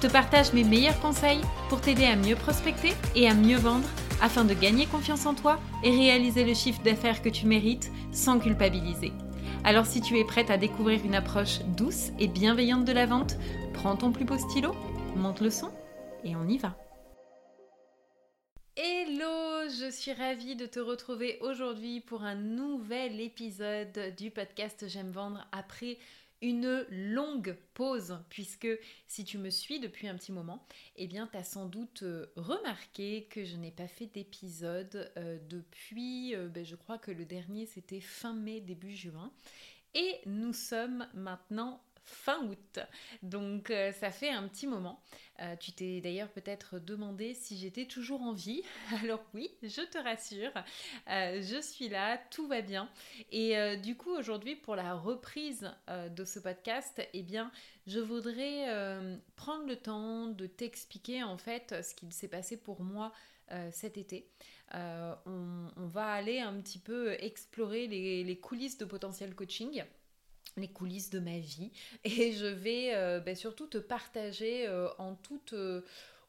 Je te partage mes meilleurs conseils pour t'aider à mieux prospecter et à mieux vendre afin de gagner confiance en toi et réaliser le chiffre d'affaires que tu mérites sans culpabiliser. Alors si tu es prête à découvrir une approche douce et bienveillante de la vente, prends ton plus beau stylo, monte le son et on y va. Hello, je suis ravie de te retrouver aujourd'hui pour un nouvel épisode du podcast J'aime vendre après une longue pause, puisque si tu me suis depuis un petit moment, eh bien, tu as sans doute euh, remarqué que je n'ai pas fait d'épisode euh, depuis, euh, ben, je crois que le dernier c'était fin mai, début juin. Et nous sommes maintenant fin août. Donc euh, ça fait un petit moment. Euh, tu t'es d'ailleurs peut-être demandé si j'étais toujours en vie. Alors oui, je te rassure, euh, je suis là, tout va bien. Et du coup aujourd'hui pour la reprise de ce podcast, eh bien je voudrais prendre le temps de t'expliquer en fait ce qu'il s'est passé pour moi cet été. On, va aller un petit peu explorer les, les coulisses de potentiel coaching les coulisses de ma vie et je vais euh, ben, surtout te partager euh, en toute euh,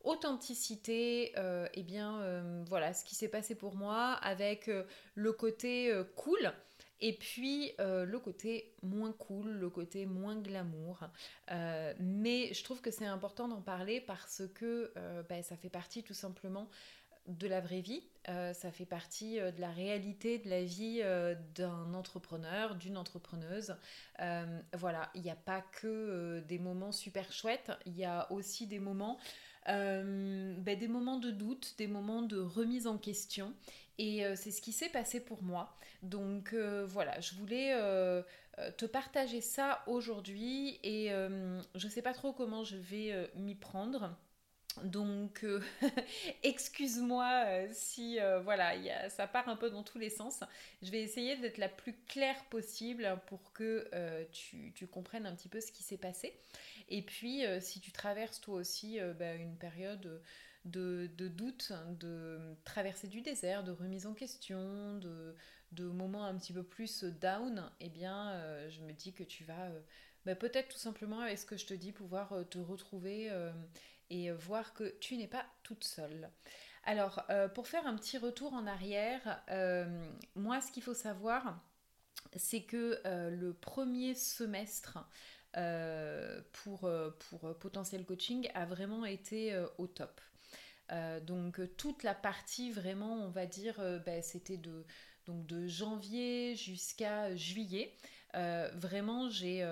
authenticité et eh bien voilà ce qui s'est passé pour moi avec le côté cool et puis le côté moins cool, le côté moins glamour. mais je trouve que c'est important d'en parler parce que ben, ça fait partie tout simplement de la vraie vie, euh, ça fait partie euh, de la réalité de la vie euh, d'un entrepreneur, d'une entrepreneuse. voilà, il n'y a pas que des moments super chouettes, il y a aussi des moments, ben, des moments de doute, des moments de remise en question. Et c'est ce qui s'est passé pour moi. Donc voilà, je voulais te partager ça aujourd'hui et je ne sais pas trop comment je vais m'y prendre. Donc, euh, excuse-moi euh, si euh, voilà, ça part un peu dans tous les sens. Je vais essayer d'être la plus claire possible pour que tu, comprennes un petit peu ce qui s'est passé. Et puis, si tu traverses toi aussi bah, une période de, doute, de traversée du désert, de remise en question, de, moments un petit peu plus down, eh bien, je me dis que tu vas bah, peut-être tout simplement avec ce que je te dis pouvoir te retrouver et voir que tu n'es pas toute seule. Alors, euh, pour faire un petit retour en arrière, euh, moi, ce qu'il faut savoir, c'est que euh, le premier semestre pour, pour Potentiel Coaching a vraiment été au top. donc, toute la partie vraiment, on va dire, ben, c'était de, donc de janvier jusqu'à juillet. vraiment, j'ai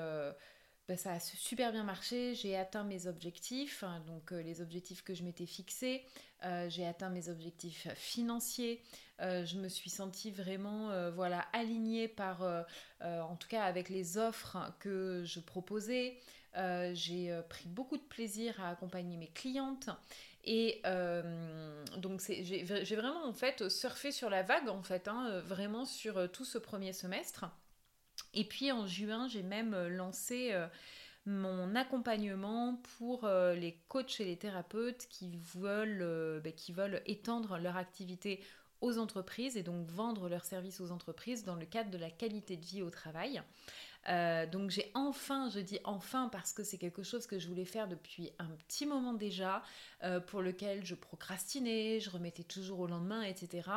bah, ça a super bien marché, j'ai atteint mes objectifs, hein, donc euh, les objectifs que je m'étais fixés, euh, j'ai atteint mes objectifs financiers, euh, je me suis sentie vraiment voilà, alignée par, en tout cas avec les offres que je proposais, j'ai pris beaucoup de plaisir à accompagner mes clientes. Et donc j'ai vraiment en fait surfé sur la vague en fait, hein, vraiment sur tout ce premier semestre. Et puis en juin, j'ai même euh, lancé euh, mon accompagnement pour euh, les coachs et les thérapeutes qui veulent, ben, qui veulent étendre leur activité aux entreprises et donc vendre leurs services aux entreprises dans le cadre de la qualité de vie au travail. Euh, donc j'ai enfin, je dis enfin parce que c'est quelque chose que je voulais faire depuis un petit moment déjà, euh, pour lequel je procrastinais, je remettais toujours au lendemain, etc.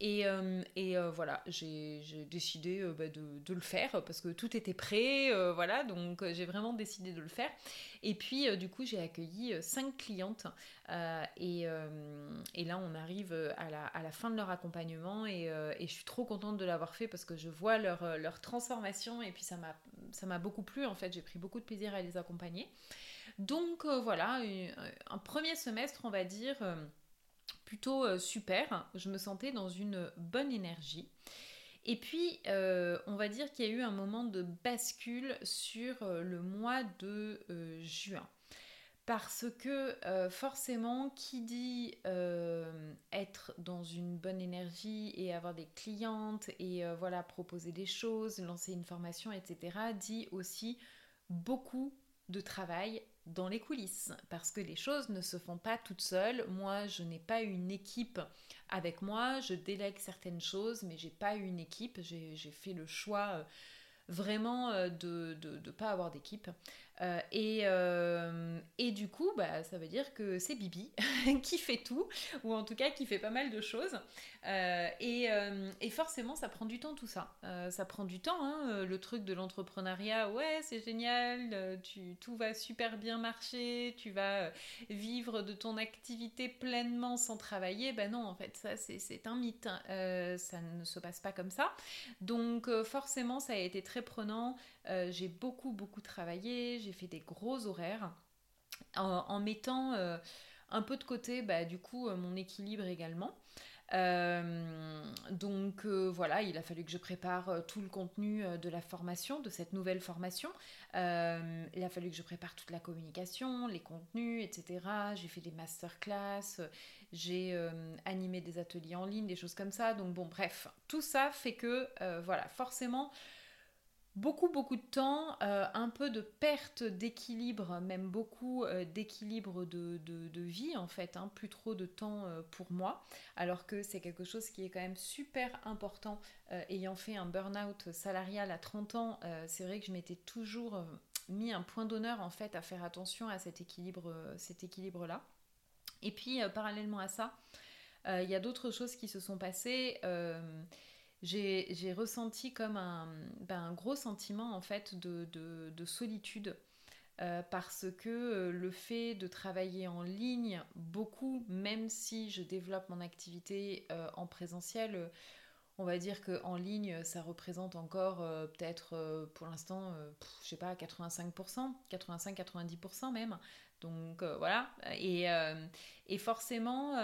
Et, euh, voilà, j'ai décidé bah, de, le faire parce que tout était prêt, voilà, donc j'ai vraiment décidé de le faire. Et puis du coup j'ai accueilli cinq clientes et, là on arrive à la, fin de leur accompagnement et, je suis trop contente de l'avoir fait parce que je vois leur, transformation et puis ça m'a beaucoup plu en fait, j'ai pris beaucoup de plaisir à les accompagner. Donc euh, voilà, un premier semestre, on va dire, euh, plutôt euh, super. Je me sentais dans une bonne énergie. Et puis, on va dire qu'il y a eu un moment de bascule sur le mois de juin. parce que euh, forcément, qui dit euh, être dans une bonne énergie et avoir des clientes et euh, voilà proposer des choses, lancer une formation, etc., dit aussi beaucoup de travail dans les coulisses parce que les choses ne se font pas toutes seules. Moi, je n'ai pas une équipe avec moi, je délègue certaines choses, mais j'ai pas une équipe. J'ai fait le choix vraiment de ne pas avoir d'équipe. Euh, et, euh, et, du coup, bah, ça veut dire que c'est Bibi qui fait tout, ou en tout cas qui fait pas mal de choses. Euh, et, et, forcément, ça prend du temps tout ça. ça prend du temps, hein, le truc de l'entrepreneuriat, ouais, c'est génial, tu, tout va super bien marcher, tu vas vivre de ton activité pleinement sans travailler. Ben non, en fait, ça c'est un mythe. ça ne se passe pas comme ça. Donc forcément, ça a été très prenant. J'ai beaucoup, beaucoup travaillé j'ai fait des gros horaires en, mettant euh, un peu de côté bah, du coup euh, mon équilibre également. Euh, donc voilà, il a fallu que je prépare tout le contenu de la formation, de cette nouvelle formation. il a fallu que je prépare toute la communication, les contenus, etc. J'ai fait des masterclass, j'ai animé des ateliers en ligne, des choses comme ça. Donc bon, bref, tout ça fait que voilà, forcément, beaucoup beaucoup de temps, euh, un peu de perte d'équilibre, même beaucoup euh, d'équilibre de, vie en fait, hein, plus trop de temps euh, pour moi, alors que c'est quelque chose qui est quand même super important. ayant fait un burn-out salarial à 30 ans, c'est vrai que je m'étais toujours mis un point d'honneur en fait à faire attention à cet équilibre, cet équilibre là. Et puis parallèlement à ça, il y a d'autres choses qui se sont passées j'ai ressenti comme ben, un, gros sentiment en fait de, solitude. Euh, parce que euh, le fait de travailler en ligne beaucoup, même si je développe mon activité euh, en présentiel, on va dire qu'en ligne, ça représente encore peut-être pour l'instant, je sais pas, 85%, 85-90% même. Donc voilà. Et, et forcément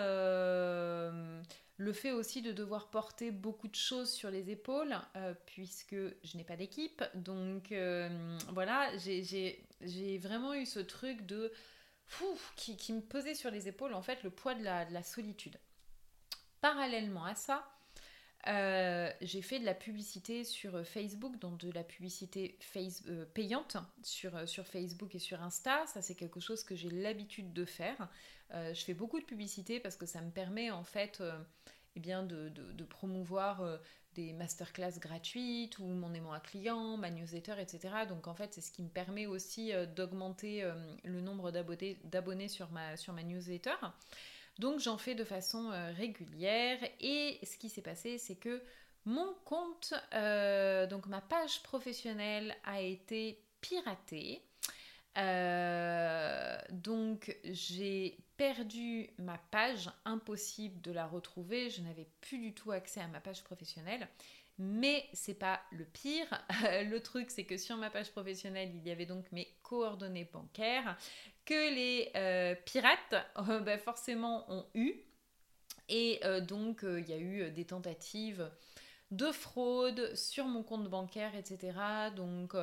le fait aussi de devoir porter beaucoup de choses sur les épaules, euh, puisque je n'ai pas d'équipe. Donc euh, voilà, j'ai vraiment eu ce truc de... qui, me pesait sur les épaules, en fait, le poids de la, solitude. Parallèlement à ça, euh, j'ai fait de la publicité sur Facebook, donc de la publicité face, payante sur, sur Facebook et sur Insta. Ça, c'est quelque chose que j'ai l'habitude de faire. je fais beaucoup de publicité parce que ça me permet en fait eh bien de, promouvoir euh, des masterclass gratuites ou mon aimant à client, ma newsletter, etc. Donc en fait, c'est ce qui me permet aussi euh, d'augmenter euh, le nombre d'abonnés sur ma, sur ma newsletter. Donc j'en fais de façon régulière et ce qui s'est passé, c'est que mon compte, donc ma page professionnelle a été piratée. donc j'ai perdu ma page, impossible de la retrouver, je n'avais plus du tout accès à ma page professionnelle. Mais c'est pas le pire. le truc, c'est que sur ma page professionnelle, il y avait donc mes coordonnées bancaires que les euh, pirates, euh, bah, forcément, ont eu. Et euh, donc, il y a eu des tentatives de fraude sur mon compte bancaire, etc. Donc,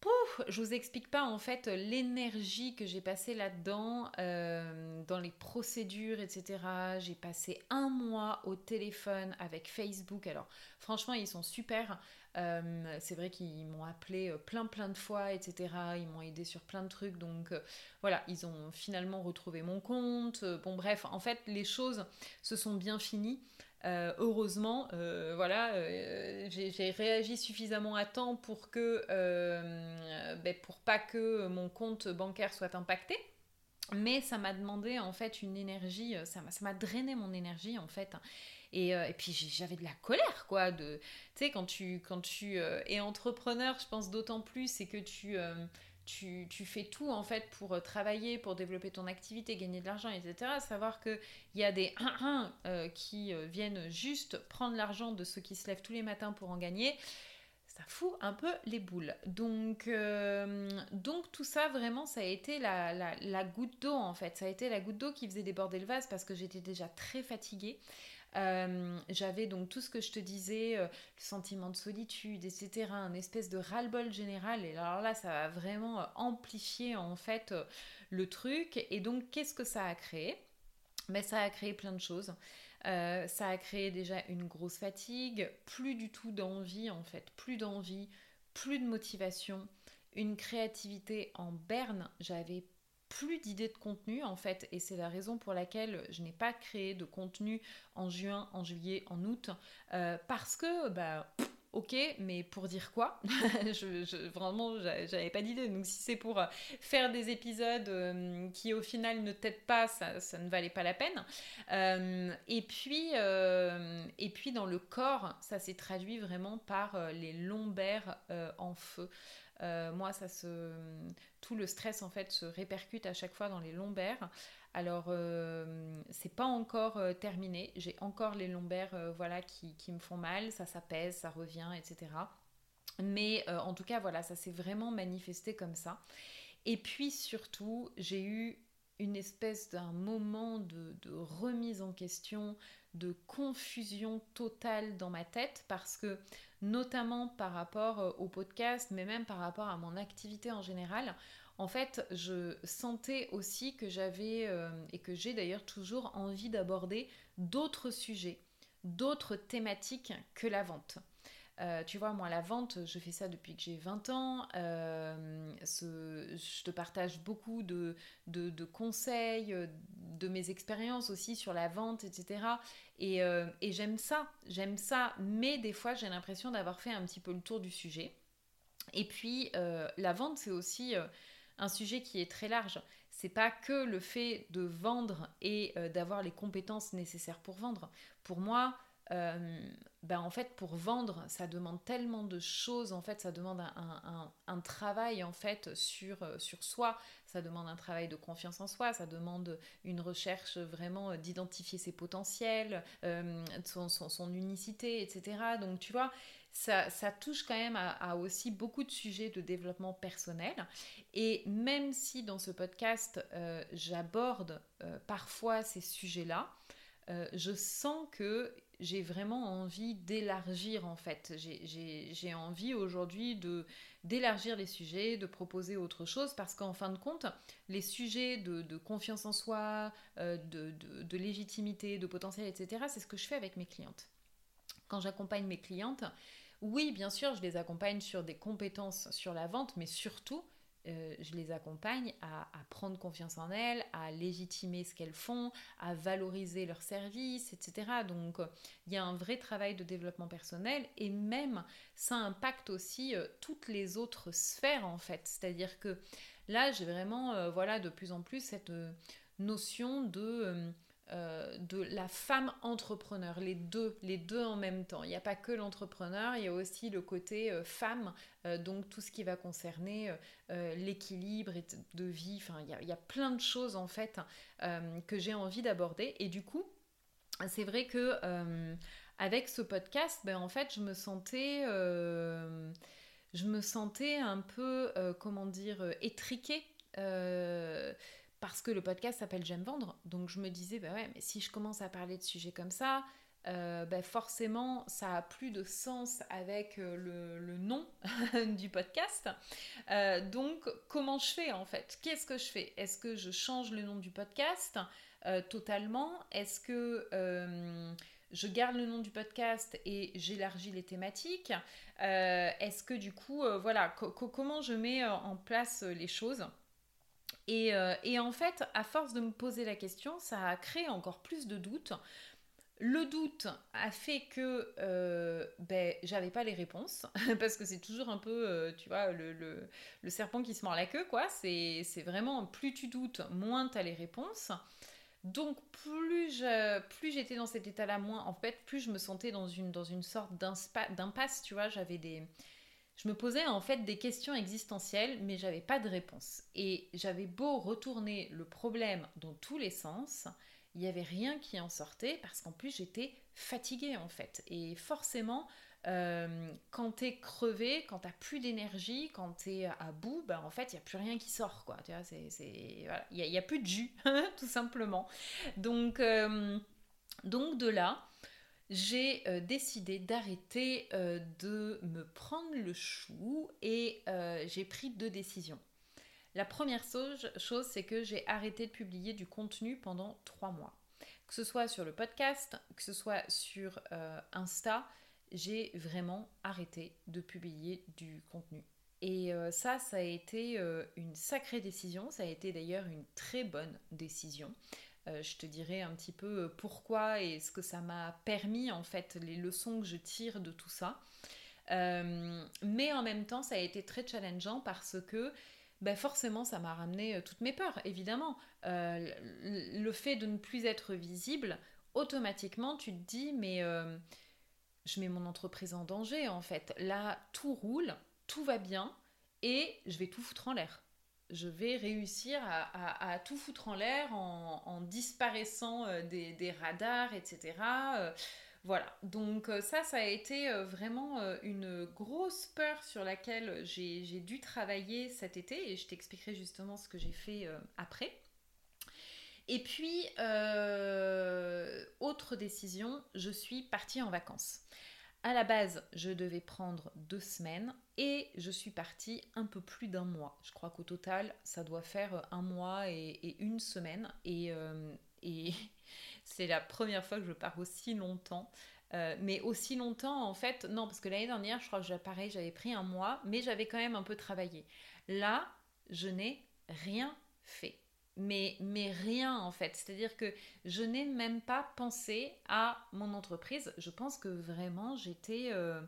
Pouf, je vous explique pas en fait l'énergie que j'ai passée là-dedans, euh, dans les procédures, etc. J'ai passé un mois au téléphone avec Facebook. Alors franchement, ils sont super. Euh, c'est vrai qu'ils m'ont appelé euh, plein plein de fois, etc. Ils m'ont aidé sur plein de trucs. Donc voilà, ils ont finalement retrouvé mon compte. bon bref, en fait, les choses se sont bien finies. Euh, heureusement, euh, voilà, euh, j'ai réagi suffisamment à temps pour que, ben, pour pas que mon compte bancaire soit impacté. Mais ça m'a demandé en fait une énergie, ça m'a drainé mon énergie en fait. Et, et puis j'avais de la colère quoi. Tu sais, quand tu, quand tu es entrepreneur, je pense d'autant plus, c'est que tu tu, fais tout en fait pour euh, travailler, pour développer ton activité, gagner de l'argent, etc. Savoir qu'il y a des 1-1 euh, qui euh, viennent juste prendre l'argent de ceux qui se lèvent tous les matins pour en gagner, ça fout un peu les boules. Donc, donc tout ça, vraiment, ça a été la, goutte d'eau en fait. Ça a été la goutte d'eau qui faisait déborder le vase parce que j'étais déjà très fatiguée. J'avais donc tout ce que je te disais, le sentiment de solitude, etc., un espèce de ras-le-bol général. Et alors là, ça va vraiment amplifier en fait le truc. Et donc, qu'est-ce que ça a créé? Mais ben, ça a créé plein de choses. Euh, ça a créé déjà une grosse fatigue, plus du tout d'envie en fait, plus d'envie, plus de motivation, une créativité en berne. J'avais plus d'idées de contenu en fait et c'est la raison pour laquelle je n'ai pas créé de contenu en juin, en juillet, en août euh, parce que bah ok, mais pour dire quoi? Je, Vraiment, j'avais pas d'idée. Donc, si c'est pour faire des épisodes euh, qui au final ne t'aident pas, ça, ne valait pas la peine. Euh, et, puis, et puis, dans le corps, ça s'est traduit vraiment par les lombaires en feu. Moi, ça se, tout le stress en fait se répercute à chaque fois dans les lombaires. Alors, euh, c'est pas encore euh, terminé. J'ai encore les lombaires euh, voilà, qui, me font mal. Ça s'apaise, ça revient, etc. Mais en tout cas, voilà, ça s'est vraiment manifesté comme ça. Et puis surtout, j'ai eu une espèce d'un moment de, remise en question, de confusion totale dans ma tête parce que notamment par rapport au podcast, mais même par rapport à mon activité en général, en fait, je sentais aussi que j'avais, euh, et que j'ai d'ailleurs toujours envie d'aborder d'autres sujets, d'autres thématiques que la vente. Euh, tu vois, moi, la vente, je fais ça depuis que j'ai 20 ans. Euh, je te partage beaucoup de, conseils, de mes expériences aussi sur la vente, etc. Et, et j'aime ça, j'aime ça. Mais des fois, j'ai l'impression d'avoir fait un petit peu le tour du sujet. Et puis, la vente, c'est aussi un sujet qui est très large. C'est pas que le fait de vendre et euh, d'avoir les compétences nécessaires pour vendre. Pour moi, euh, ben en fait, pour vendre, ça demande tellement de choses. En fait, ça demande un, travail en fait sur, euh, sur soi. Ça demande un travail de confiance en soi. Ça demande une recherche vraiment d'identifier ses potentiels, son, son, unicité, etc. Donc, tu vois, ça, touche quand même à, aussi beaucoup de sujets de développement personnel. Et même si dans ce podcast, euh, j'aborde euh, parfois ces sujets-là, euh, je sens que j'ai vraiment envie d'élargir en fait. J'ai envie aujourd'hui d'élargir les sujets, de proposer autre chose parce qu'en fin de compte, les sujets de, confiance en soi, de, de, légitimité, de potentiel, etc., c'est ce que je fais avec mes clientes. Quand j'accompagne mes clientes, oui, bien sûr, je les accompagne sur des compétences sur la vente, mais surtout, euh, je les accompagne à, prendre confiance en elles, à légitimer ce qu'elles font, à valoriser leurs services, etc. Donc il y a un vrai travail de développement personnel et même ça impacte aussi euh, toutes les autres sphères en fait. C'est-à-dire que là j'ai vraiment euh, voilà de plus en plus cette notion de euh, de la femme entrepreneur, les deux, les deux en même temps. Il n'y a pas que l'entrepreneur, il y a aussi le côté euh, femme, euh, donc tout ce qui va concerner l'équilibre de vie. Enfin, il y, a, plein de choses en fait que j'ai envie d'aborder. Et du coup, c'est vrai que avec ce podcast, ben, en fait, je me sentais je me sentais un peu, comment dire, étriquée parce que le podcast s'appelle J'aime vendre. Donc je me disais, bah ouais, mais si je commence à parler de sujets comme ça, euh, bah forcément, ça a plus de sens avec euh, le, nom du podcast. Euh, donc, comment je fais en fait? Qu'est-ce que je fais? Est-ce que je change le nom du podcast totalement? Est-ce que je garde le nom du podcast et j'élargis les thématiques? Est-ce que du coup, voilà, comment je mets en place les choses? Euh, et, en fait, à force de me poser la question, ça a créé encore plus de doutes. Le doute a fait que euh, ben, j'avais pas les réponses, parce que c'est toujours un peu, euh, tu vois, le, serpent qui se mord la queue, quoi. C'est vraiment, plus tu doutes, moins tu as les réponses. Donc plus plus j'étais dans cet état-là, moins en fait, plus je me sentais dans une, dans une sorte d'impasse, tu vois. J'avais des, je me posais en fait des questions existentielles, mais j'avais pas de réponse. Et j'avais beau retourner le problème dans tous les sens, il n'y avait rien qui en sortait parce qu'en plus j'étais fatiguée en fait. Et forcément, euh, quand t'es crevé, quand t'as plus d'énergie, quand t'es à bout, ben en fait il n'y a plus rien qui sort quoi. Tu vois, c'est, il n'y a, plus de jus tout simplement. Donc, euh, donc de là, j'ai décidé d'arrêter de me prendre le chou et j'ai pris deux décisions. La première chose, c'est que j'ai arrêté de publier du contenu pendant trois mois. Que ce soit sur le podcast, que ce soit sur Insta, j'ai vraiment arrêté de publier du contenu. Et euh, ça, ça a été euh, une sacrée décision, ça a été d'ailleurs une très bonne décision. Euh, je te dirai un petit peu pourquoi et ce que ça m'a permis, en fait, les leçons que je tire de tout ça. mais en même temps, ça a été très challengeant parce que ben forcément, ça m'a ramené toutes mes peurs, évidemment. le fait de ne plus être visible, automatiquement, tu te dis, mais je mets mon entreprise en danger en fait. Là, tout roule, tout va bien et je vais tout foutre en l'air. Je vais réussir à, tout foutre en l'air en, disparaissant euh, des, radars, etc. Euh, voilà, donc euh, ça, ça a été vraiment une grosse peur sur laquelle j'ai dû travailler cet été et je t'expliquerai justement ce que j'ai fait après. Et puis, autre décision, je suis partie en vacances. À la base, je devais prendre deux semaines et je suis partie un peu plus d'un mois. Je crois qu'au total, ça doit faire un mois et, une semaine. Et, euh, c'est la première fois que je pars aussi longtemps. Euh, mais aussi longtemps, en fait, non, parce que l'année dernière, je crois que pareil, j'avais pris un mois, mais j'avais quand même un peu travaillé. Là, je n'ai rien fait mais, rien en fait. C'est-à-dire que je n'ai même pas pensé à mon entreprise. Je pense que vraiment j'étais... Euh,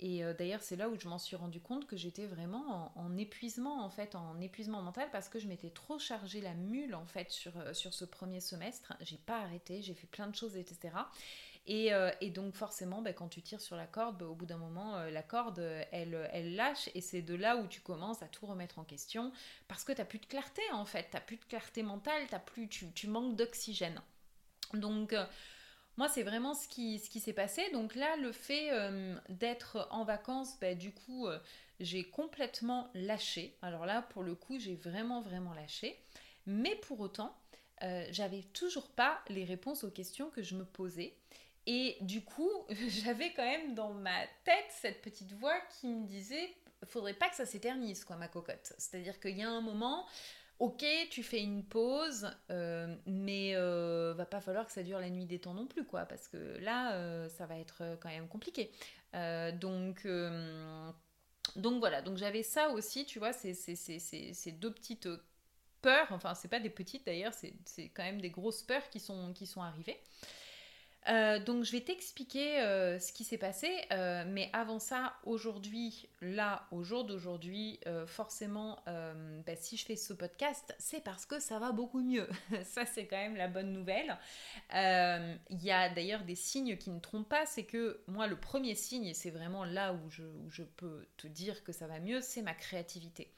et euh, d'ailleurs c'est là où je m'en suis rendu compte que j'étais vraiment en, épuisement en fait, en épuisement mental parce que je m'étais trop chargé la mule en fait sur, euh, sur ce premier semestre. J'ai pas arrêté, j'ai fait plein de choses, etc. Euh, et, donc forcément, bah, quand tu tires sur la corde, bah, au bout d'un moment, euh, la corde, elle, elle lâche et c'est de là où tu commences à tout remettre en question parce que tu n'as plus de clarté en fait, tu n'as plus de clarté mentale, plus, tu, tu manques d'oxygène. Donc... Euh, moi, c'est vraiment ce qui, ce qui s'est passé. Donc là, le fait d'être en vacances, bah, du coup, j'ai complètement lâché. Alors là, pour le coup, j'ai vraiment, vraiment lâché. Mais pour autant, j'avais toujours pas les réponses aux questions que je me posais. Et du coup, j'avais quand même dans ma tête cette petite voix qui me disait faudrait pas que ça s'éternise, quoi, ma cocotte. C'est-à-dire qu'il y a un moment, ok, tu fais une pause, euh, mais euh, va pas falloir que ça dure la nuit des temps non plus, quoi, parce que là, euh, ça va être quand même compliqué. donc. donc voilà, donc j'avais ça aussi, tu vois, ces deux petites peurs, enfin c'est pas des petites d'ailleurs, c'est quand même des grosses peurs qui sont, qui sont arrivées. Euh, donc je vais t'expliquer euh, ce qui s'est passé, euh, mais avant ça, aujourd'hui, là, au jour d'aujourd'hui, forcément, bah, si je fais ce podcast, c'est parce que ça va beaucoup mieux. ça, c'est quand même la bonne nouvelle. Il y a d'ailleurs des signes qui ne trompent pas, c'est que moi, le premier signe, et c'est vraiment là où je peux te dire que ça va mieux, c'est ma créativité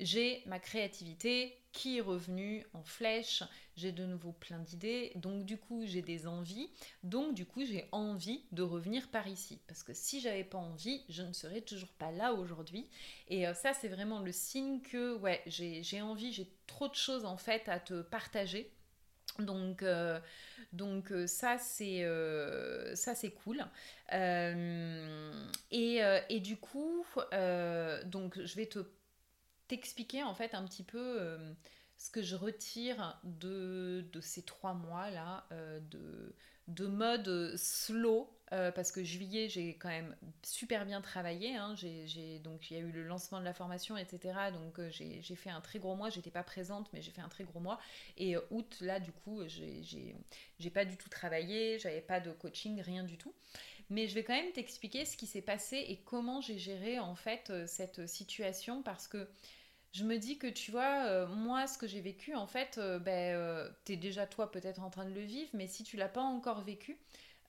j'ai ma créativité qui est revenue en flèche, j'ai de nouveau plein d'idées, donc du coup j'ai des envies, donc du coup j'ai envie de revenir par ici. Parce que si j'avais pas envie, je ne serais toujours pas là aujourd'hui. Et euh, ça c'est vraiment le signe que ouais, j'ai envie, j'ai trop de choses en fait à te partager. Donc, euh, euh, ça c'est ça c'est cool. Et, et, du coup, donc je vais te t'expliquer en fait un petit peu euh, ce que je retire de, ces trois mois là euh, de, de mode slow euh, parce que juillet j'ai quand même super bien travaillé hein. donc il y a eu le lancement de la formation etc donc j'ai, fait un très gros mois. J'étais pas présente mais j'ai fait un très gros mois. Et août là du coup j'ai pas du tout travaillé. J'avais pas de coaching rien du tout mais je vais quand même t'expliquer ce qui s'est passé et comment j'ai géré en fait euh, cette situation parce que je me dis que tu vois, euh, moi ce que j'ai vécu en fait, euh, ben, tu es déjà toi peut-être en train de le vivre, mais si tu l'as pas encore vécu,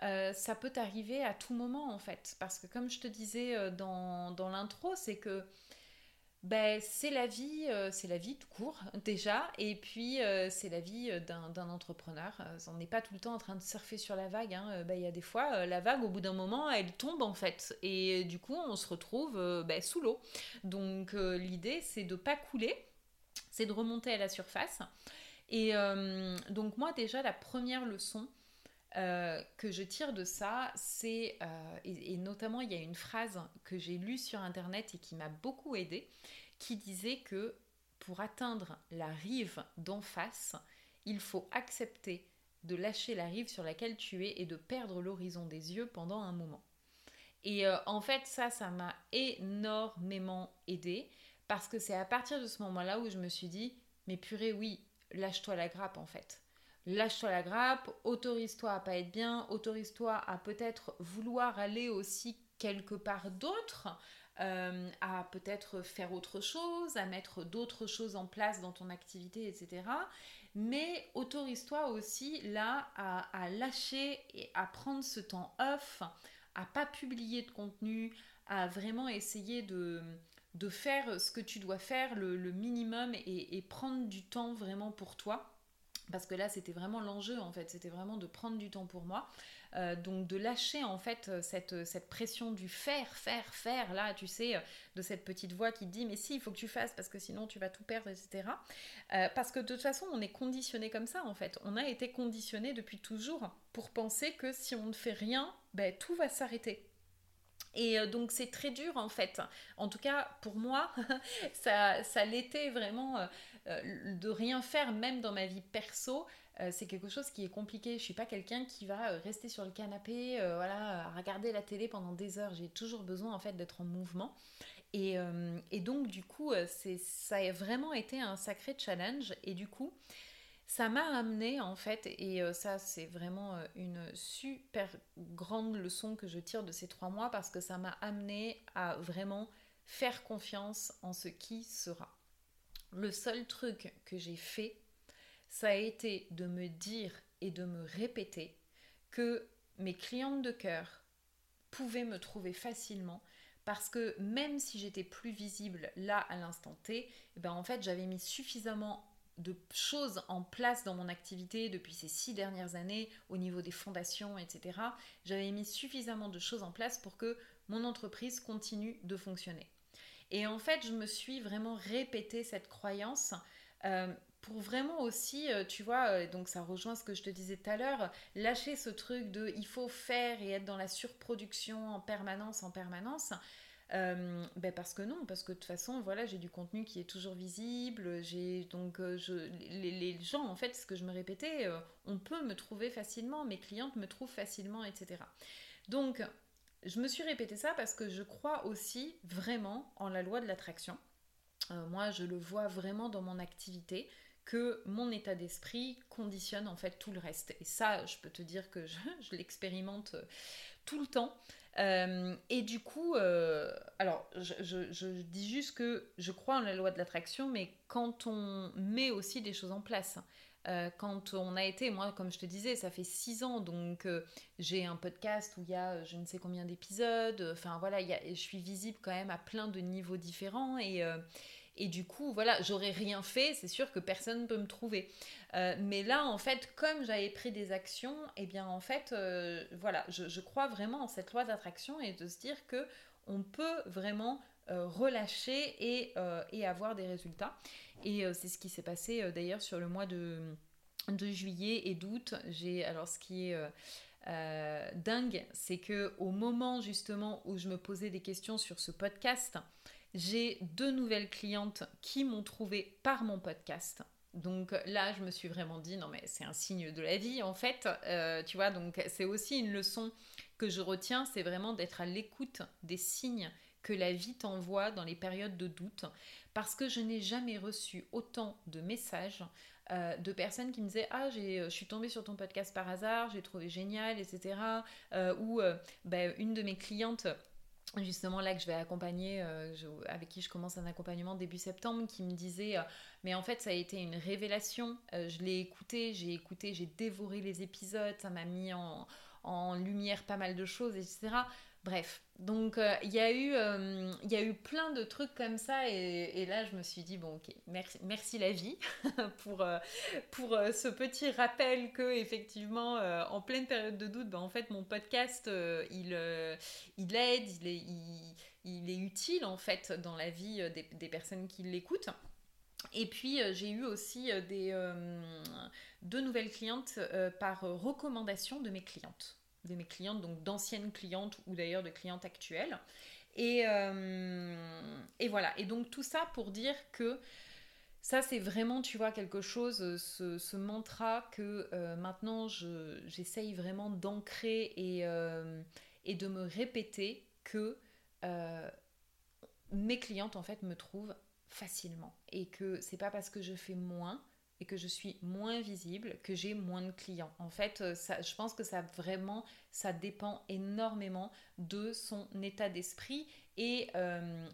ça peut t'arriver à tout moment en fait. Parce que comme je te disais dans l'intro, c'est que ben, c'est la vie, euh, c'est la vie tout court déjà, et puis euh, c'est la vie euh, d'un entrepreneur. on n'est pas tout le temps en train de surfer sur la vague. Hein. Ben, il y a des fois, la vague, au bout d'un moment, elle tombe en fait, et du coup, on se retrouve ben, sous l'eau. Donc l'idée, c'est de pas couler, c'est de remonter à la surface. Et donc moi, déjà, la première leçon, que je tire de ça, c'est, et, notamment il y a une phrase que j'ai lue sur Internet et qui m'a beaucoup aidée, qui disait que pour atteindre la rive d'en face, il faut accepter de lâcher la rive sur laquelle tu es et de perdre l'horizon des yeux pendant un moment. Et euh, en fait, ça, ça m'a énormément aidé parce que c'est à partir de ce moment-là où je me suis dit, mais purée, oui, lâche-toi la grappe en fait. Lâche-toi la grappe, autorise-toi à pas être bien, autorise-toi à peut-être vouloir aller aussi quelque part d'autre, euh, à peut-être faire autre chose, à mettre d'autres choses en place dans ton activité, etc mais autorise-toi aussi là à, lâcher et à prendre ce temps off, à pas publier de contenu, à vraiment essayer de, de faire ce que tu dois faire, le, minimum, et, prendre du temps vraiment pour toi. Parce que là, c'était vraiment l'enjeu, en fait, c'était vraiment de prendre du temps pour moi. Euh, donc de lâcher en fait euh, cette, cette, pression du faire, faire, faire, là, tu sais, euh, de cette petite voix qui te dit mais si, il faut que tu fasses parce que sinon tu vas tout perdre, etc. parce que de toute façon, on est conditionné comme ça en fait. On a été conditionné depuis toujours pour penser que si on ne fait rien, ben, tout va s'arrêter. Et donc c'est très dur en fait. En tout cas pour moi, ça, ça l'était vraiment de rien faire même dans ma vie perso. Euh, c'est quelque chose qui est compliqué. Je suis pas quelqu'un qui va euh, rester sur le canapé, euh, voilà, regarder la télé pendant des heures. J'ai toujours besoin en fait d'être en mouvement. Et, donc du coup, ça a vraiment été un sacré challenge. Et du coup, ça m'a amené en fait, et ça c'est vraiment une super grande leçon que je tire de ces trois mois parce que ça m'a amené à vraiment faire confiance en ce qui sera. Le seul truc que j'ai fait ça a été de me dire et de me répéter que mes clientes de cœur pouvaient me trouver facilement parce que même si j'étais plus visible là à l'instant T, eh ben en fait j'avais mis suffisamment de choses en place dans mon activité depuis ces six dernières années au niveau des fondations, etc. J'avais mis suffisamment de choses en place pour que mon entreprise continue de fonctionner. Et en fait, je me suis vraiment répété cette croyance euh, pour vraiment aussi, euh, tu vois, euh, donc ça rejoint ce que je te disais tout à l'heure, lâcher ce truc de il faut faire et être dans la surproduction en permanence, en permanence. Ben parce que non, parce que de toute façon, voilà, j'ai du contenu qui est toujours visible. J'ai donc je, les, les, gens, en fait, ce que je me répétais, on peut me trouver facilement, mes clientes me trouvent facilement, etc. Donc, je me suis répété ça parce que je crois aussi vraiment en la loi de l'attraction. moi, je le vois vraiment dans mon activité que mon état d'esprit conditionne en fait tout le reste. Et ça, je peux te dire que je, l'expérimente euh, tout le temps. Euh, et du coup, euh, alors je, dis juste que je crois en la loi de l'attraction, mais quand on met aussi des choses en place, quand on a été, moi comme je te disais, ça fait six ans, donc j'ai un podcast où il y a je ne sais combien d'épisodes, enfin voilà, je suis visible quand même à plein de niveaux différents et et du coup, voilà, j'aurais rien fait, c'est sûr que personne ne peut me trouver. Euh, mais là, en fait, comme j'avais pris des actions, eh bien, en fait, euh, voilà, je, crois vraiment en cette loi d'attraction et de se dire que on peut vraiment euh, relâcher et, et, avoir des résultats. Et c'est ce qui s'est passé d'ailleurs sur le mois de, de juillet et d'août. J'ai alors ce qui est dingue, c'est que au moment justement où je me posais des questions sur ce podcast, j'ai deux nouvelles clientes qui m'ont trouvé par mon podcast. Donc là, je me suis vraiment dit, non mais c'est un signe de la vie en fait, euh, tu vois, donc c'est aussi une leçon que je retiens, c'est vraiment d'être à l'écoute des signes que la vie t'envoie dans les périodes de doute, parce que je n'ai jamais reçu autant de messages euh, de personnes qui me disaient ah je suis tombée sur ton podcast par hasard j'ai trouvé génial etc euh, ou ben, une de mes clientes justement là que je vais accompagner, euh, avec qui je commence un accompagnement début septembre, qui me disait, euh, mais en fait ça a été une révélation, euh, je l'ai écouté, j'ai écouté, j'ai dévoré les épisodes, ça m'a mis en, en, lumière pas mal de choses, etc. Bref, donc euh, il y, a eu, euh, plein de trucs comme ça et, là je me suis dit, bon ok, merci, la vie pour, euh, ce petit rappel que effectivement en pleine période de doute, ben, en fait mon podcast il, aide, il est, il, est utile en fait dans la vie des, personnes qui l'écoutent. Et puis j'ai eu aussi deux nouvelles clientes par recommandation de mes clientes. De mes clientes, donc d'anciennes clientes ou d'ailleurs de clientes actuelles. Et, et voilà. Et donc tout ça pour dire que ça, c'est vraiment, tu vois, quelque chose, euh, ce, mantra que euh, maintenant j'essaye vraiment d'ancrer et, euh, et, de me répéter que mes clientes, en fait, me trouvent facilement. Et que c'est pas parce que je fais moins et que je suis moins visible que j'ai moins de clients. En fait, ça, je pense que ça vraiment, ça dépend énormément de son état d'esprit et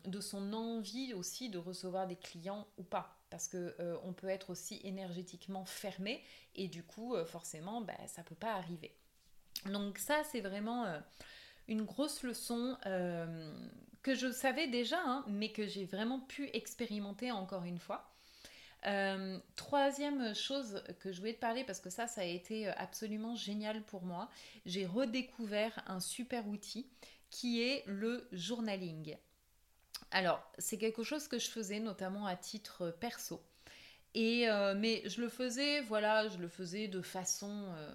de son envie aussi de recevoir des clients ou pas parce que euh, on peut être aussi énergétiquement fermé et du coup euh, forcément bah, ça peut pas arriver. Donc ça c'est vraiment euh, une grosse leçon que je savais déjà hein, mais que j'ai vraiment pu expérimenter encore une fois. Troisième chose que je voulais te parler, parce que ça, ça a été absolument génial pour moi, j'ai redécouvert un super outil qui est le journaling. Alors, c'est quelque chose que je faisais notamment à titre perso. Et, euh, mais je le faisais, voilà, je le faisais de façon, euh,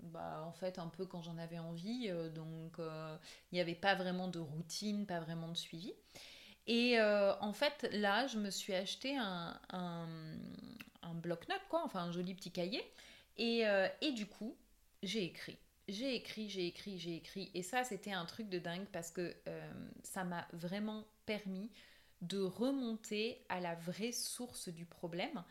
bah, en fait, un peu quand j'en avais envie. Euh, donc, il n'y avait pas vraiment de routine, pas vraiment de suivi. Et en fait, là, je me suis acheté un, bloc-notes, quoi, enfin un joli petit cahier. Et, et du coup, j'ai écrit j'ai écrit, j'ai écrit, j'ai écrit. Et ça, c'était un truc de dingue parce que ça m'a vraiment permis de remonter à la vraie source du problème.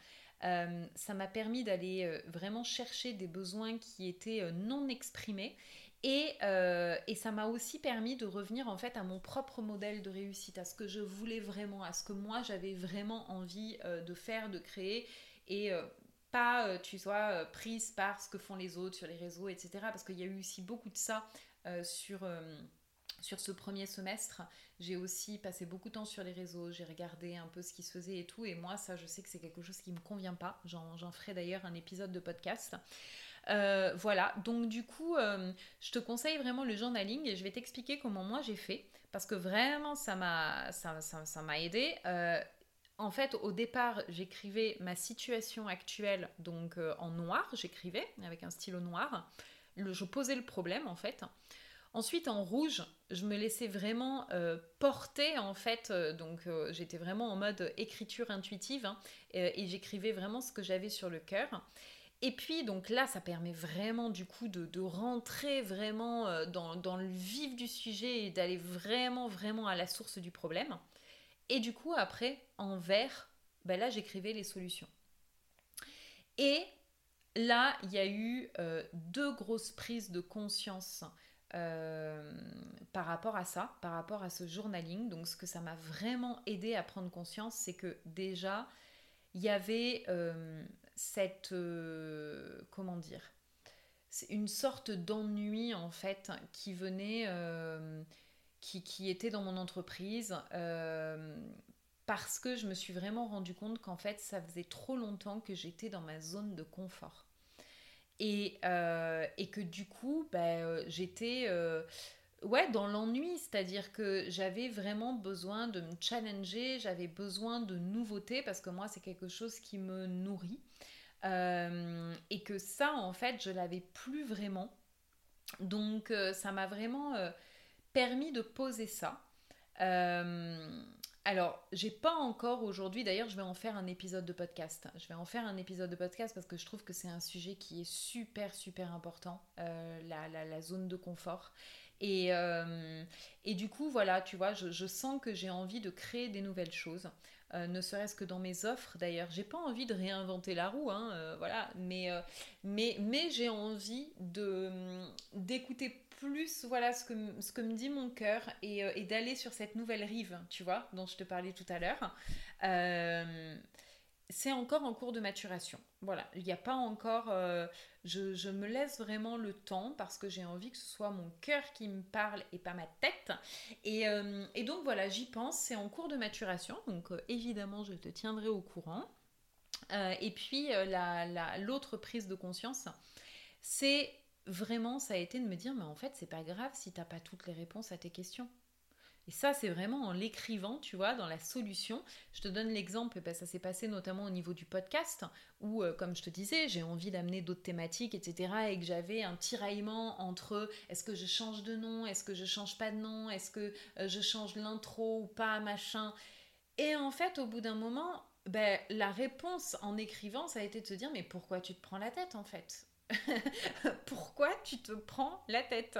Euh, ça m'a permis d'aller euh, vraiment chercher des besoins qui étaient euh, non exprimés et, et ça m'a aussi permis de revenir en fait à mon propre modèle de réussite, à ce que je voulais vraiment, à ce que moi j'avais vraiment envie de faire, de créer et pas, tu sois prise par ce que font les autres sur les réseaux, etc. Parce qu'il y a eu aussi beaucoup de ça sur sur ce premier semestre, j'ai aussi passé beaucoup de temps sur les réseaux, j'ai regardé un peu ce qui se faisait et tout, et moi ça je sais que c'est quelque chose qui me convient pas, j'en ferai d'ailleurs un épisode de podcast. Euh, voilà, donc du coup, euh, je te conseille vraiment le journaling et je vais t'expliquer comment moi j'ai fait, parce que vraiment ça m'a aidé. Euh, en fait, au départ, j'écrivais ma situation actuelle, donc en noir, j'écrivais avec un stylo noir. Je posais le problème en fait. Ensuite, en rouge, je me laissais vraiment porter en fait. Donc, j'étais vraiment en mode écriture intuitive hein, et, j'écrivais vraiment ce que j'avais sur le cœur. Et puis, donc là, ça permet vraiment du coup de, rentrer vraiment dans, le vif du sujet et d'aller vraiment, vraiment à la source du problème. Et du coup, après, en vert, ben là, j'écrivais les solutions. Et là, il y a eu deux grosses prises de conscience euh, par rapport à ça, par rapport à ce journaling. Donc ce que ça m'a vraiment aidé à prendre conscience, c'est que déjà, il y avait euh, cette... Euh, comment dire c'est une sorte d'ennui en fait qui venait, qui, qui, était dans mon entreprise parce que je me suis vraiment rendu compte qu'en fait ça faisait trop longtemps que j'étais dans ma zone de confort. Euh, et, que du coup, euh, j'étais euh, ouais, dans l'ennui, c'est-à-dire que j'avais vraiment besoin de me challenger, j'avais besoin de nouveautés parce que moi, c'est quelque chose qui me nourrit. et que ça, en fait, je l'avais plus vraiment. Donc, ça m'a vraiment permis de poser ça. Alors, j'ai pas encore aujourd'hui, d'ailleurs, je vais en faire un épisode de podcast. Je vais en faire un épisode de podcast parce que je trouve que c'est un sujet qui est super, super important, euh, la, zone de confort. Et, euh, et, du coup, voilà, tu vois, je, sens que j'ai envie de créer des nouvelles choses. Euh, ne serait-ce que dans mes offres d'ailleurs. J'ai pas envie de réinventer la roue, hein, voilà, mais, mais, mais j'ai envie d'écouter plus voilà ce que, ce que me dit mon cœur et, euh, et d'aller sur cette nouvelle rive, tu vois, dont je te parlais tout à l'heure. Euh, c'est encore en cours de maturation. Voilà, il n'y a pas encore... Euh, je, me laisse vraiment le temps parce que j'ai envie que ce soit mon cœur qui me parle et pas ma tête. Et, et donc voilà, j'y pense, c'est en cours de maturation. Donc évidemment, je te tiendrai au courant. et puis l'autre la, prise de conscience, c'est vraiment, ça a été de me dire, mais en fait, c'est pas grave si t'as pas toutes les réponses à tes questions. Et ça, c'est vraiment en l'écrivant, tu vois, dans la solution. Je te donne l'exemple, ben, ça s'est passé notamment au niveau du podcast, où, euh, comme je te disais, j'ai envie d'amener d'autres thématiques, etc. Et que j'avais un tiraillement entre est-ce que je change de nom, est-ce que je change pas de nom, est-ce que euh, je change l'intro ou pas, machin. Et en fait, au bout d'un moment, ben, la réponse en écrivant, ça a été de se dire, mais pourquoi tu te prends la tête en fait? pourquoi tu te prends la tête?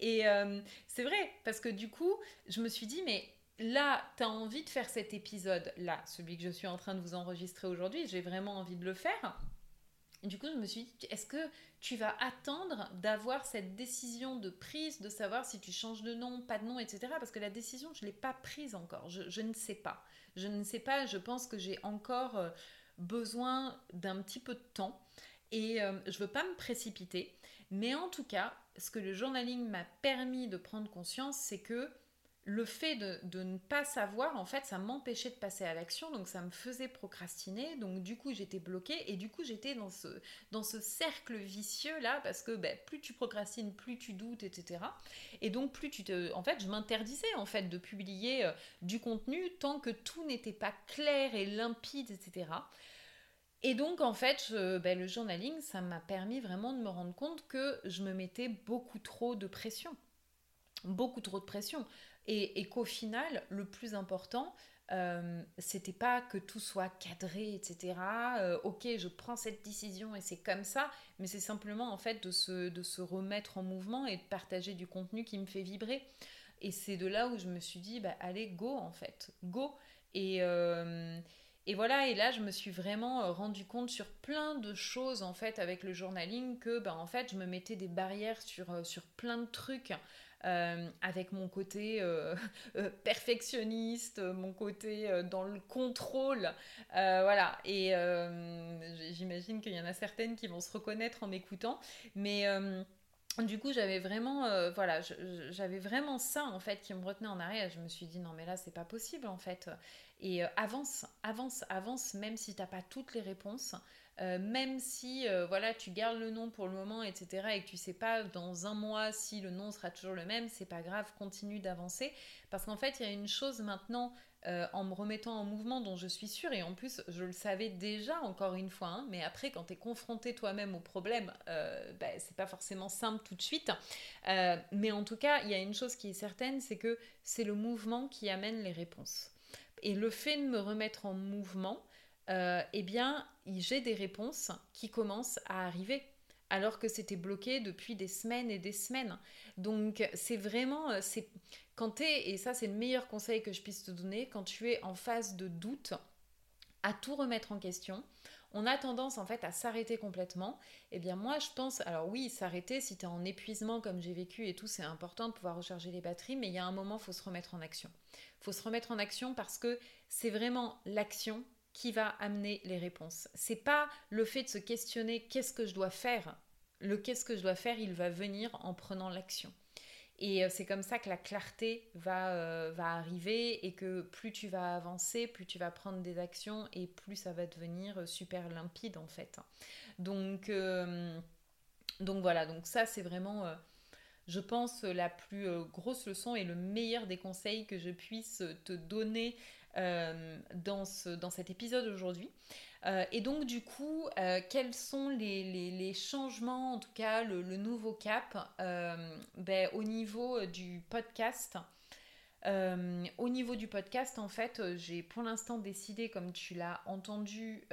Et euh, c'est vrai, parce que du coup, je me suis dit, mais là, tu as envie de faire cet épisode-là, celui que je suis en train de vous enregistrer aujourd'hui, j'ai vraiment envie de le faire. du coup, je me suis dit, est-ce que tu vas attendre d'avoir cette décision de prise, de savoir si tu changes de nom, pas de nom, etc. Parce que la décision, je ne l'ai pas prise encore. Je, ne sais pas. Je ne sais pas, je pense que j'ai encore euh, besoin d'un petit peu de temps. Et euh, je veux pas me précipiter, mais en tout cas, ce que le journaling m'a permis de prendre conscience, c'est que le fait de, ne pas savoir, en fait, ça m'empêchait de passer à l'action, donc ça me faisait procrastiner, donc du coup j'étais bloquée, et du coup j'étais dans ce, dans ce cercle vicieux là, parce que ben, plus tu procrastines, plus tu doutes, etc. Et donc plus tu te... En fait, je m'interdisais en fait de publier euh, du contenu tant que tout n'était pas clair et limpide, etc. Et donc, en fait, ben, le journaling, ça m'a permis vraiment de me rendre compte que je me mettais beaucoup trop de pression. Beaucoup trop de pression. Et, qu'au final, le plus important, euh, c'était pas que tout soit cadré, etc. Euh, ok, je prends cette décision et c'est comme ça, mais c'est simplement en fait de se, de se remettre en mouvement et de partager du contenu qui me fait vibrer. Et c'est de là où je me suis dit, bah, allez, go en fait, go. Et, euh, et voilà, et là, je me suis vraiment euh, rendu compte sur plein de choses, en fait, avec le journaling, que, ben, en fait, je me mettais des barrières sur, euh, sur plein de trucs. Euh, avec mon côté perfectionniste, mon côté dans le contrôle, voilà. Et j'imagine qu'il y en a certaines qui vont se reconnaître en m'écoutant, mais du coup, j'avais vraiment, voilà, j'avais vraiment ça en fait qui me retenait en arrière. Je me suis dit non mais là c'est pas possible en fait. Et euh, avance, avance, avance, même si t'as pas toutes les réponses, euh, même si voilà tu gardes le nom pour le moment, etc. Et que tu sais pas dans un mois si le nom sera toujours le même, c'est pas grave, continue d'avancer parce qu'en fait il y a une chose maintenant euh, en me remettant en mouvement dont je suis sûre, et en plus je le savais déjà encore une fois, hein, mais après quand tu es confronté toi-même au problème, euh, bah, c'est pas forcément simple tout de suite. Euh, mais en tout cas, il y a une chose qui est certaine, c'est que c'est le mouvement qui amène les réponses. Et le fait de me remettre en mouvement, eh bien, j'ai des réponses qui commencent à arriver alors que c'était bloqué depuis des semaines et des semaines. Donc c'est vraiment, euh, c'est quand tu es, et ça c'est le meilleur conseil que je puisse te donner, quand tu es en phase de doute, à tout remettre en question, on a tendance en fait à s'arrêter complètement. Eh bien moi je pense, alors oui, s'arrêter si tu es en épuisement comme j'ai vécu et tout, c'est important de pouvoir recharger les batteries, mais il y a un moment, faut se remettre en action. Faut se remettre en action parce que c'est vraiment l'action qui va amener les réponses. C'est pas le fait de se questionner qu'est-ce que je dois faire? Le qu'est-ce que je dois faire, il va venir en prenant l'action. Et euh, c'est comme ça que la clarté va, euh, va arriver et que plus tu vas avancer, plus tu vas prendre des actions et plus ça va devenir euh, super limpide en fait. Donc, donc voilà, donc ça c'est vraiment, je pense, la plus grosse leçon et le meilleur des conseils que je puisse te donner dans, ce, dans cet épisode aujourd'hui. Euh, et donc du coup, euh, quels sont les, changements, en tout cas le, nouveau cap euh, ben, au niveau du podcast? Au niveau du podcast, en fait, j'ai pour l'instant décidé, comme tu l'as entendu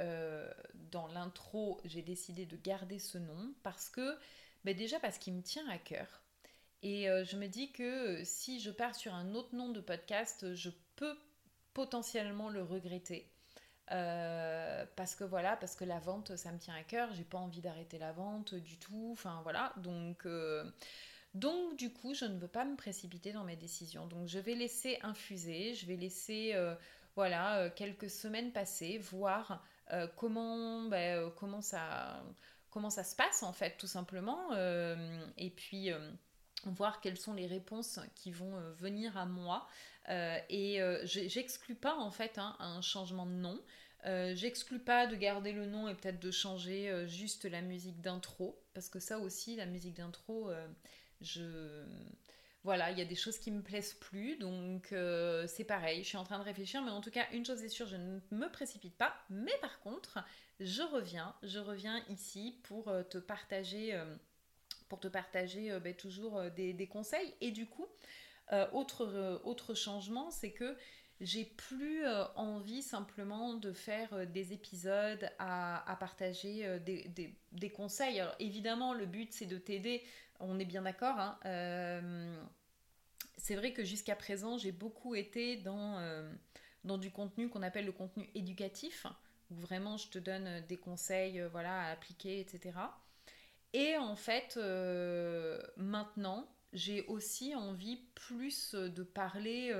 dans l'intro, j'ai décidé de garder ce nom parce que, ben, déjà parce qu'il me tient à cœur. Et je me dis que si je pars sur un autre nom de podcast, je peux potentiellement le regretter. Euh, parce que voilà, parce que la vente, ça me tient à cœur, j'ai pas envie d'arrêter la vente du tout, enfin voilà, donc, euh, donc du coup, je ne veux pas me précipiter dans mes décisions, donc je vais laisser infuser, je vais laisser, euh, voilà, quelques semaines passer, voir comment, ben, comment, ça, comment ça se passe en fait, tout simplement, et puis voir quelles sont les réponses qui vont venir à moi. Et j'exclus pas en fait hein, un changement de nom. Euh, j'exclus pas de garder le nom et peut-être de changer euh, juste la musique d'intro, parce que ça aussi, la musique d'intro, euh, je... voilà, il y a des choses qui me plaisent plus, donc c'est pareil, je suis en train de réfléchir, mais en tout cas, une chose est sûre, je ne me précipite pas, mais par contre, je reviens, je reviens ici pour te partager, pour te partager ben, toujours des, conseils, et du coup, autre, autre changement, c'est que j'ai plus euh, envie simplement de faire euh, des épisodes à, partager euh, des, conseils. Alors évidemment, le but c'est de t'aider, on est bien d'accord. Hein. c'est vrai que jusqu'à présent, j'ai beaucoup été dans, dans du contenu qu'on appelle le contenu éducatif, où vraiment je te donne des conseils voilà, à appliquer, etc. Et en fait, maintenant, j'ai aussi envie plus de parler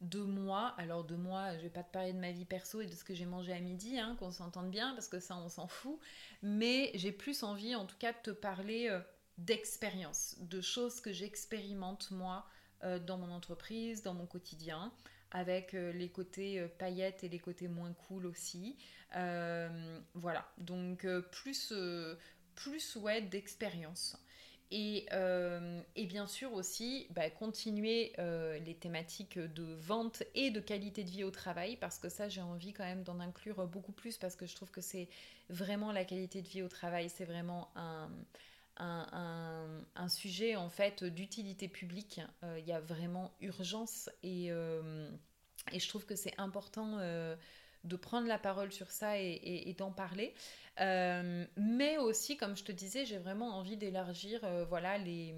de moi, alors de moi, je vais pas te parler de ma vie perso et de ce que j'ai mangé à midi, hein, qu'on s'entende bien, parce que ça, on s'en fout, mais j'ai plus envie, en tout cas, de te parler euh, d'expérience, de choses que j'expérimente moi euh, dans mon entreprise, dans mon quotidien, avec euh, les côtés paillettes et les côtés moins cool aussi. voilà, donc plus, plus ouais, d'expérience. Euh, et, bien sûr aussi bah, continuer euh, les thématiques de vente et de qualité de vie au travail parce que ça j'ai envie quand même d'en inclure beaucoup plus parce que je trouve que c'est vraiment la qualité de vie au travail, c'est vraiment un, un, sujet en fait d'utilité publique. Euh, il y a vraiment urgence et, et je trouve que c'est important de prendre la parole sur ça et, d'en parler. Euh, mais aussi, comme je te disais, j'ai vraiment envie d'élargir euh, voilà, les,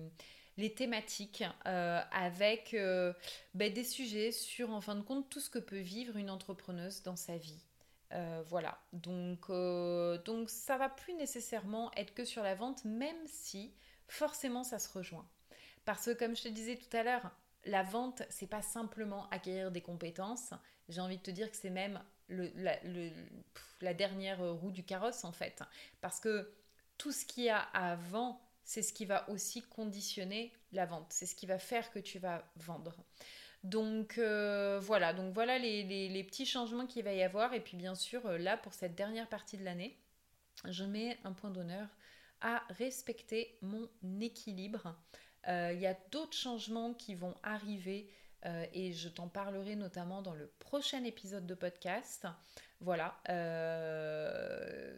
les thématiques euh, avec ben, des sujets sur, en fin de compte, tout ce que peut vivre une entrepreneuse dans sa vie. voilà, donc, donc ça va plus nécessairement être que sur la vente, même si forcément ça se rejoint. Parce que comme je te disais tout à l'heure, la vente, c'est pas simplement acquérir des compétences. J'ai envie de te dire que c'est même la, dernière roue du carrosse en fait. Parce que tout ce qu'il y a avant, c'est ce qui va aussi conditionner la vente. C'est ce qui va faire que tu vas vendre. Donc euh, voilà, donc voilà les, petits changements qu'il va y avoir. Et puis bien sûr, euh, là, pour cette dernière partie de l'année, je mets un point d'honneur à respecter mon équilibre. Euh, il y a d'autres changements qui vont arriver euh, et je t'en parlerai notamment dans le prochain épisode de podcast. Voilà, euh,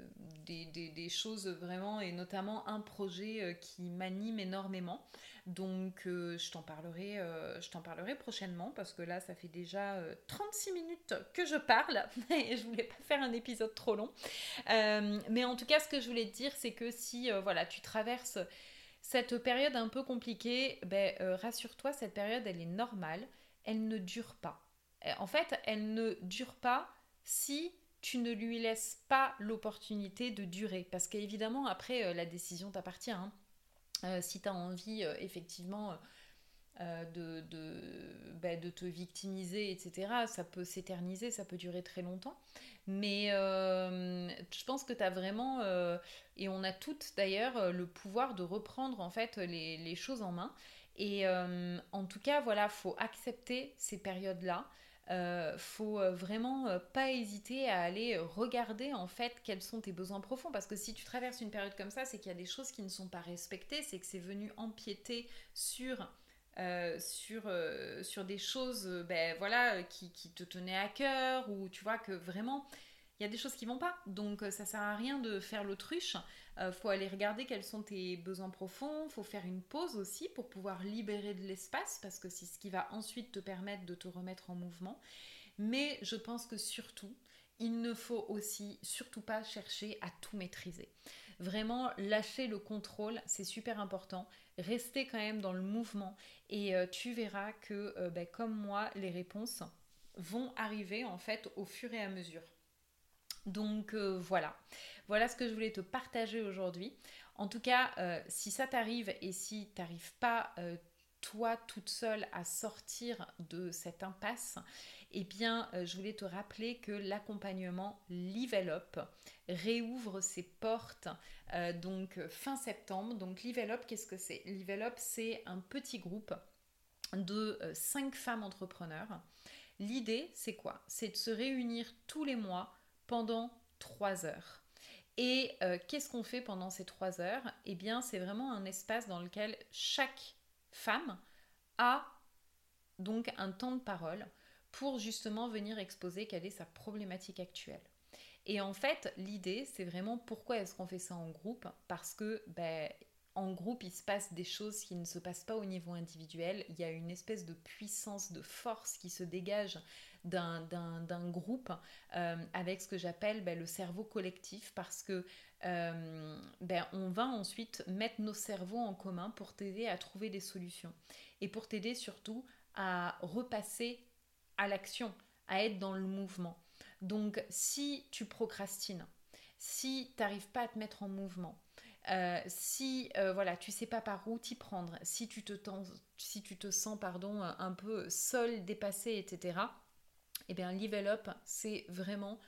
des, choses vraiment, et notamment un projet euh, qui m'anime énormément. Donc je t'en parlerai, prochainement parce que là ça fait déjà 36 minutes que je parle et je voulais pas faire un épisode trop long. mais en tout cas ce que je voulais te dire c'est que si voilà tu traverses cette période un peu compliquée, ben, euh, rassure-toi, cette période, elle est normale, elle ne dure pas. En fait, elle ne dure pas si tu ne lui laisses pas l'opportunité de durer. Parce qu'évidemment, après, euh, la décision t'appartient. Hein. Euh, si tu as envie, effectivement, de, de, ben, de, te victimiser, etc., ça peut s'éterniser, ça peut durer très longtemps. Mais euh, je pense que tu as vraiment, euh, et on a toutes d'ailleurs, euh, le pouvoir de reprendre en fait les, choses en main. Et en tout cas, voilà, faut accepter ces périodes-là. Faut vraiment pas hésiter à aller regarder en fait quels sont tes besoins profonds parce que si tu traverses une période comme ça c'est qu'il y a des choses qui ne sont pas respectées c'est que c'est venu empiéter sur euh, sur, euh, sur des choses euh, ben, voilà, qui, te tenaient à cœur ou tu vois que vraiment il y a des choses qui vont pas. Donc ça sert à rien de faire l'autruche. Faut aller regarder quels sont tes besoins profonds. Faut faire une pause aussi pour pouvoir libérer de l'espace parce que c'est ce qui va ensuite te permettre de te remettre en mouvement. Mais je pense que surtout il ne faut aussi surtout pas chercher à tout maîtriser. Vraiment, lâcher le contrôle, c'est super important. Rester quand même dans le mouvement et euh, tu verras que, euh, ben, comme moi, les réponses vont arriver en fait au fur et à mesure. Donc euh, voilà, voilà ce que je voulais te partager aujourd'hui. En tout cas, si ça t'arrive et si tu n'arrives pas toi toute seule à sortir de cette impasse, eh bien, euh, je voulais te rappeler que l'accompagnement Livelop réouvre ses portes euh, donc fin septembre. Donc Livelop, qu'est-ce que c'est? Livelop, c'est un petit groupe de 5 euh, femmes entrepreneurs. L'idée, c'est quoi? C'est de se réunir tous les mois pendant 3 heures. Et qu'est-ce qu'on fait pendant ces 3 heures? Eh bien, c'est vraiment un espace dans lequel chaque femme a donc un temps de parole pour justement venir exposer quelle est sa problématique actuelle. Et en fait, l'idée, c'est vraiment pourquoi est-ce qu'on fait ça en groupe? Parce que ben, en groupe, il se passe des choses qui ne se passent pas au niveau individuel. Il y a une espèce de puissance, de force qui se dégage d'un groupe euh, avec ce que j'appelle ben, le cerveau collectif parce que euh, ben, on va ensuite mettre nos cerveaux en commun pour t'aider à trouver des solutions et pour t'aider surtout à repasser à l'action, à être dans le mouvement. Donc si tu procrastines, si tu n'arrives pas à te mettre en mouvement, euh, si euh, voilà, tu sais pas par où t'y prendre, si tu te, si tu te sens pardon, un peu seul, dépassé, etc., eh bien, Level Up, c'est vraiment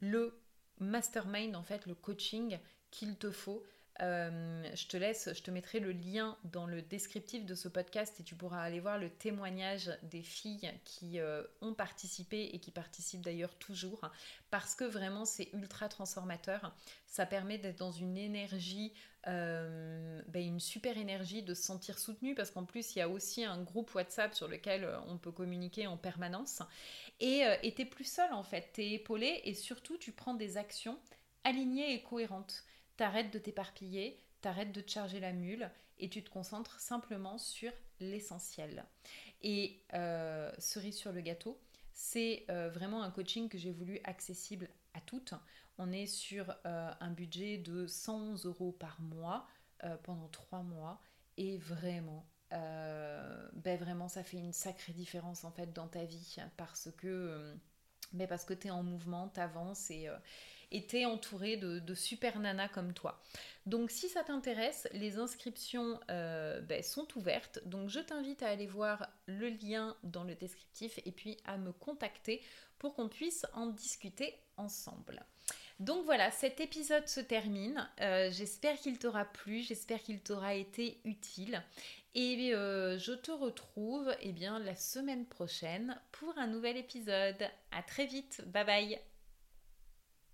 le mastermind, en fait, le coaching qu'il te faut euh, je te laisse, je te mettrai le lien dans le descriptif de ce podcast et tu pourras aller voir le témoignage des filles qui euh, ont participé et qui participent d'ailleurs toujours. Parce que vraiment c'est ultra transformateur. Ça permet d'être dans une énergie, euh, ben, une super énergie, de se sentir soutenu parce qu'en plus il y a aussi un groupe WhatsApp sur lequel on peut communiquer en permanence. Et t'es plus seul en fait, t'es épaulé et surtout tu prends des actions alignées et cohérentes t'arrêtes de t'éparpiller, t'arrêtes de te charger la mule et tu te concentres simplement sur l'essentiel. Et euh, cerise sur le gâteau, c'est euh, vraiment un coaching que j'ai voulu accessible à toutes. On est sur euh, un budget de 111 euros par mois pendant 3 mois et vraiment, ben vraiment ça fait une sacrée différence en fait dans ta vie parce que, ben parce que tu es en mouvement, tu avances et et t'es entouré de, super nanas comme toi. Donc si ça t'intéresse, les inscriptions euh, ben, sont ouvertes. Donc je t'invite à aller voir le lien dans le descriptif et puis à me contacter pour qu'on puisse en discuter ensemble. Donc voilà, cet épisode se termine. Euh, j'espère qu'il t'aura plu, j'espère qu'il t'aura été utile. Et euh, je te retrouve eh bien, la semaine prochaine pour un nouvel épisode. À très vite, bye bye